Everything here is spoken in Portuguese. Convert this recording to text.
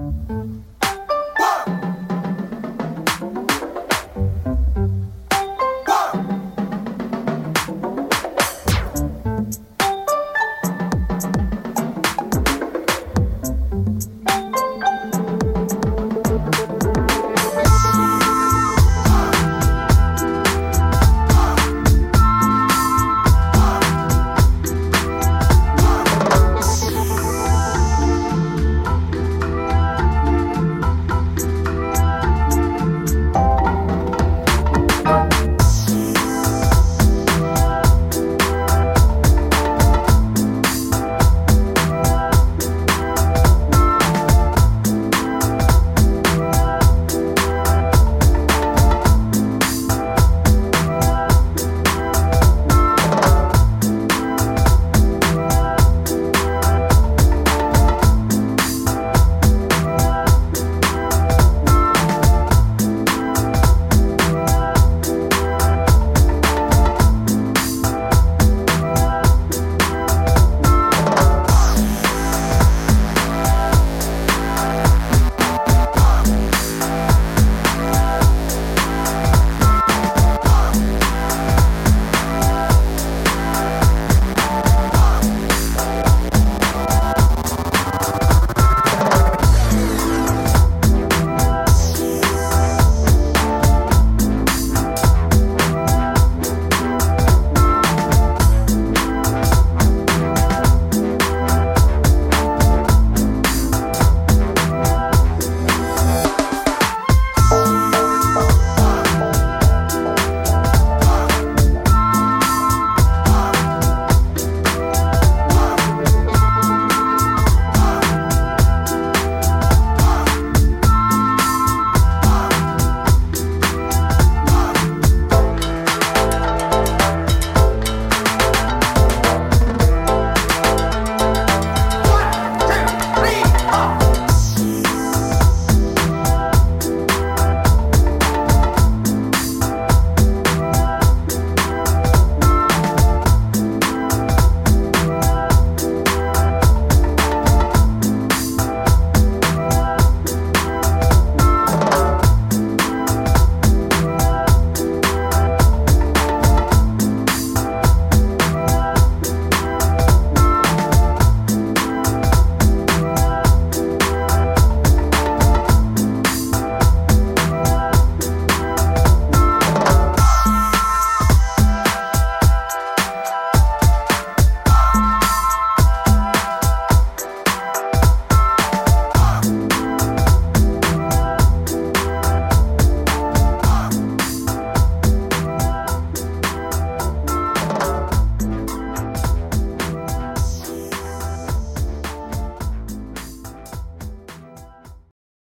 Música